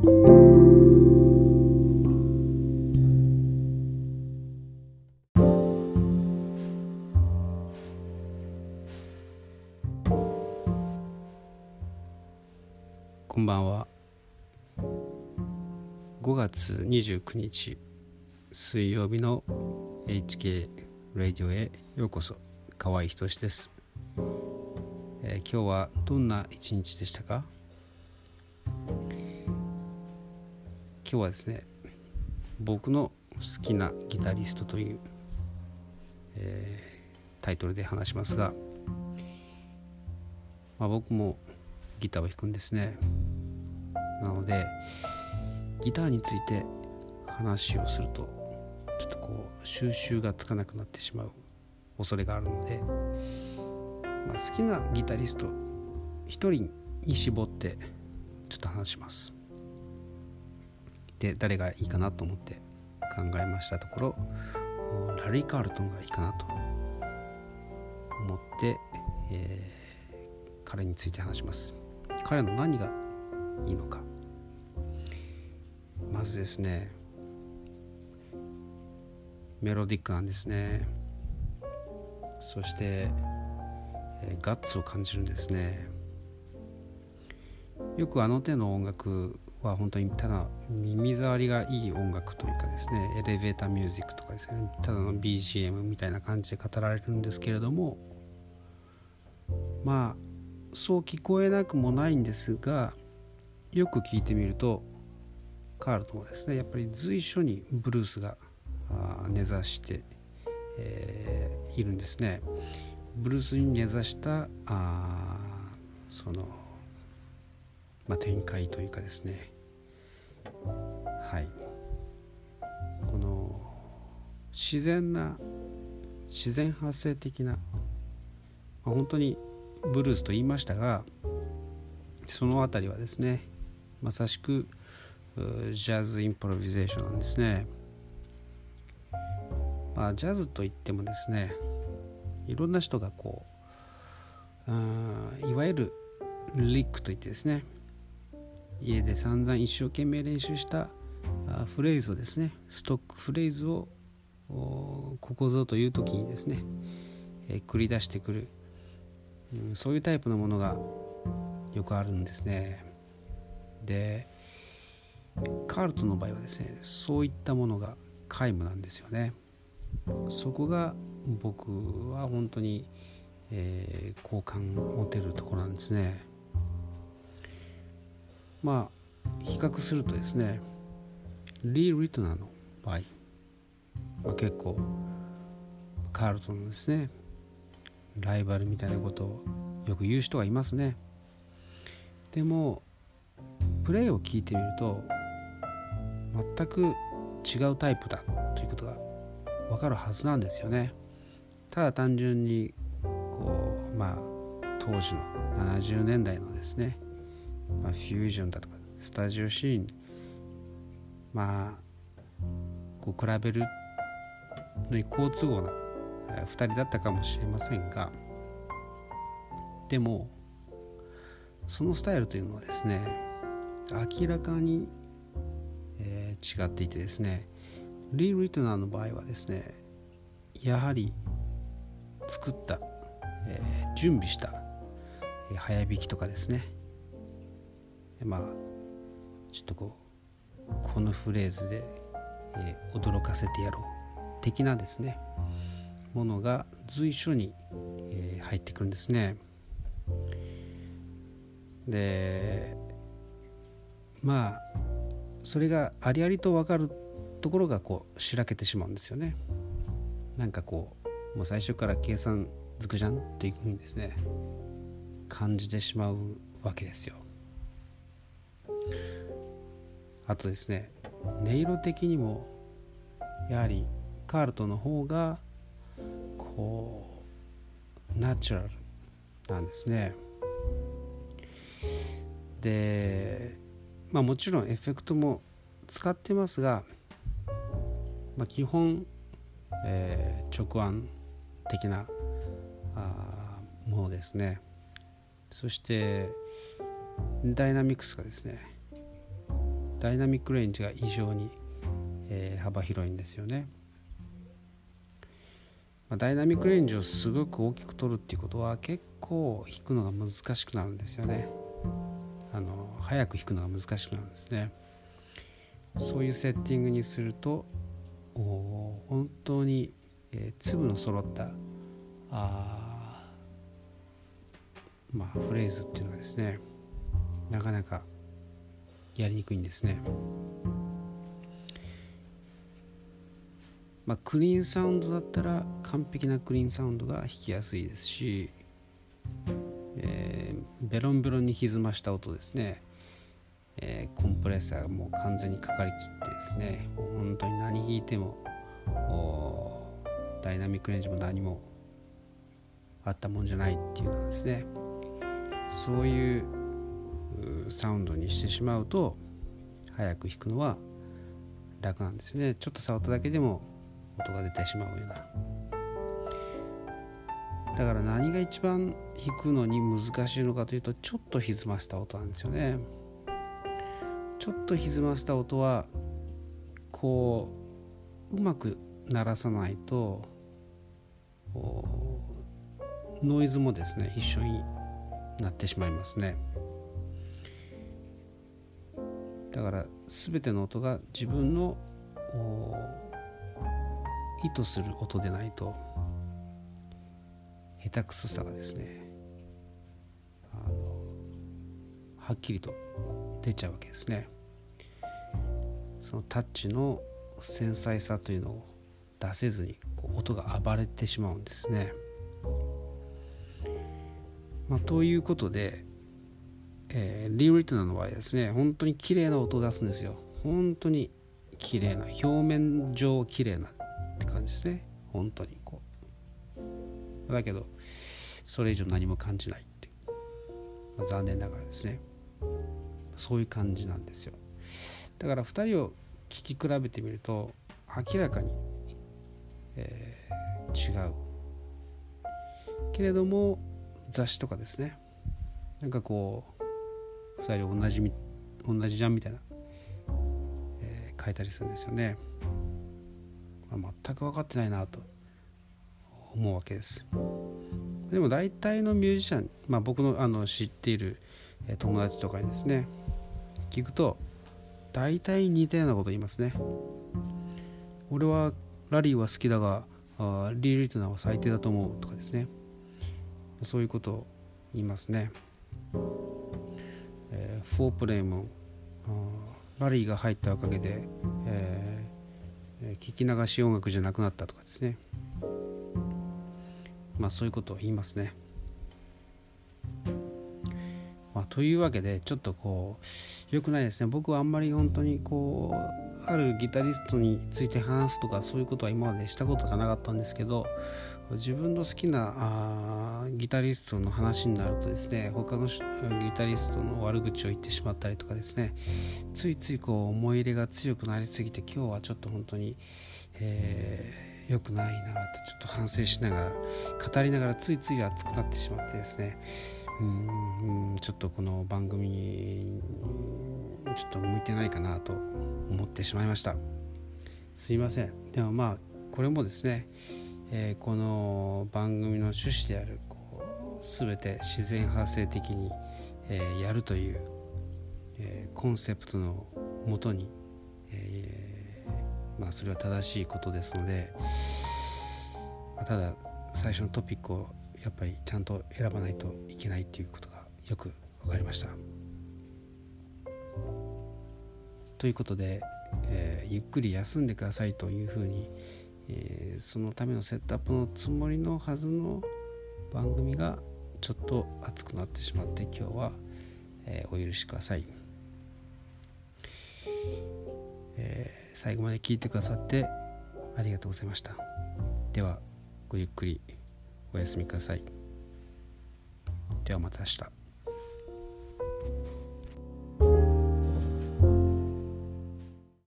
こんばんは。5月29日水曜日の HK ラジオへようこそ。河合仁です、えー、今日はどんな一日でしたか？今日はですね僕の好きなギタリストという、えー、タイトルで話しますが、まあ、僕もギターを弾くんですね。なのでギターについて話をするとちょっとこう収集がつかなくなってしまう恐れがあるので、まあ、好きなギタリスト1人に絞ってちょっと話します。で誰がいいかなと思って考えましたところラリー・カールトンがいいかなと思って、えー、彼について話します。彼の何がいいのか。まずですねメロディックなんですね。そして、えー、ガッツを感じるんですね。よくあの手の音楽は本当にただ耳障りがいい音楽というかですねエレベーターミュージックとかですねただの BGM みたいな感じで語られるんですけれどもまあそう聞こえなくもないんですがよく聞いてみるとカールトもですねやっぱり随所にブルースが根ざして、えー、いるんですね。ブルースに根ざしたあその、まあ、展開というかですねはいこの自然な自然発生的な、まあ、本当にブルースと言いましたがその辺りはですねまさしくジャズインプロビゼーションなんですね。まあ、ジャズといってもですねいろんな人がこういわゆるリックといってですね家で散々一生懸命練習したフレーズをですねストックフレーズをここぞという時にですね、え、繰り出してくる、うん、そういうタイプのものがよくあるんですね。でカールトの場合はですねそういったものが皆無なんですよね。そこが僕は本当に、えー、好感持てるところなんですね。まあ比較するとですねリー・リトナーの場合、まあ、結構カールトンのですね。ライバルみたいなことをよく言う人がいますね。でもプレーを聞いてみると全く違うタイプだということが分かるはずなんですよね。ただ単純にこうまあ当時の70年代のですね、まあ、フュージョンだとかスタジオシーン。まあこう比べるのに好都合な2人だったかもしれませんが。でもそのスタイルというのはですね明らかに、えー、違っていてですねリー・リトナーの場合はですねやはり作った、えー、準備した、えー、早弾きとかですねまあちょっとこうこのフレーズで、えー、驚かせてやろう。的なですねものが随所に、えー、入ってくるんですね。でまあそれがありありと分かるところがこうしらけてしまうんですよね。なんかこうもう最初から計算づくじゃんっていうふうにですね。感じてしまうわけですよ。あとですね音色的にもやはりカールトの方がこうナチュラルなんですね。でまあもちろんエフェクトも使ってますがまあ、基本、えー、直案的なあものですね。そしてダイナミクスがですねダイナミックレンジが異常に、えー、幅広いんですよね。まあ、ダイナミックレンジをすごく大きく取るっていうことは結構弾くのが難しくなるんですよね。あの早く弾くのが難しくなるんですね。そういうセッティングにすると本当に、えー、粒の揃ったあまあフレーズっていうのはですねなかなかやりにくいんですね。まあ、クリーンサウンドだったら完璧なクリーンサウンドが弾きやすいですし、えー、ベロンベロンに歪ました音ですね、えー、コンプレッサーがもう完全にかかりきってですね。本当に何弾いてもダイナミックレンジも何もあったもんじゃないっていうのはですね。そういうサウンドにしてしまうと早く弾くのは楽なんですよね。ちょっと触っただけでも音が出てしまうような。だから何が一番弾くのに難しいのかというとちょっと歪ませた音なんですよね。ちょっと歪ませた音はこううまく鳴らさないとノイズもですね一緒になってしまいますね。だから全ての音が自分の意図する音でないと下手くそさがですねあのはっきりと出ちゃうわけですねそのタッチの繊細さというのを出せずに音が暴れてしまうんですね。まあ、ということで、えー、リー・リトナの場合ですね本当に綺麗な音を出すんですよ。本当に綺麗な表面上綺麗なって感じですね。本当にこう。だけどそれ以上何も感じないって、まあ、残念ながらですね。そういう感じなんですよ。だから2人を聞き比べてみると明らかに、えー、違う。けれども雑誌とかですね。なんかこう2人同じ同じじゃんみたいな、えー、書いたりするんですよね。全く分かってないなと思うわけです。でも大体のミュージシャン、まあ、僕のあの知っている友達とかにですね聞くと大体似たようなこと言いますね。俺はラリーは好きだがあリー・リトナーは最低だと思うとかですね。そういうことを言いますね、フォープレイもラリーが入ったおかげで、え聞き流し音楽じゃなくなったとかですねまあそういうことを言いますね。まあ、というわけでちょっとこう良くないですね。僕はあんまり本当にこうあるギタリストについて話すとかそういうことは今までしたことがなかったんですけど自分の好きなあギタリストの話になるとですね他のギタリストの悪口を言ってしまったりとかですねついついこう思い入れが強くなりすぎて今日はちょっと本当に、えー、良くないなってちょっと反省しながら語りながらついつい熱くなってしまってですねうんちょっとこの番組にちょっと向いてないかなと思ってしまいました。すいません。でもまあこれもですねえー、この番組の趣旨であるこう全て自然発生的に、えー、やるという、えー、コンセプトのもとに、えまあ、それは正しいことですので、ただ最初のトピックをやっぱりちゃんと選ばないといけないっていうことがよく分かりました。ということで、えゆっくり休んでくださいというふうに、えー、そのためのセットアップのつもりのはずの番組がちょっと熱くなってしまって今日は、えー、お許しください、えー、最後まで聞いてくださってありがとうございました。ではごゆっくり。おやすみください。ではまた明日。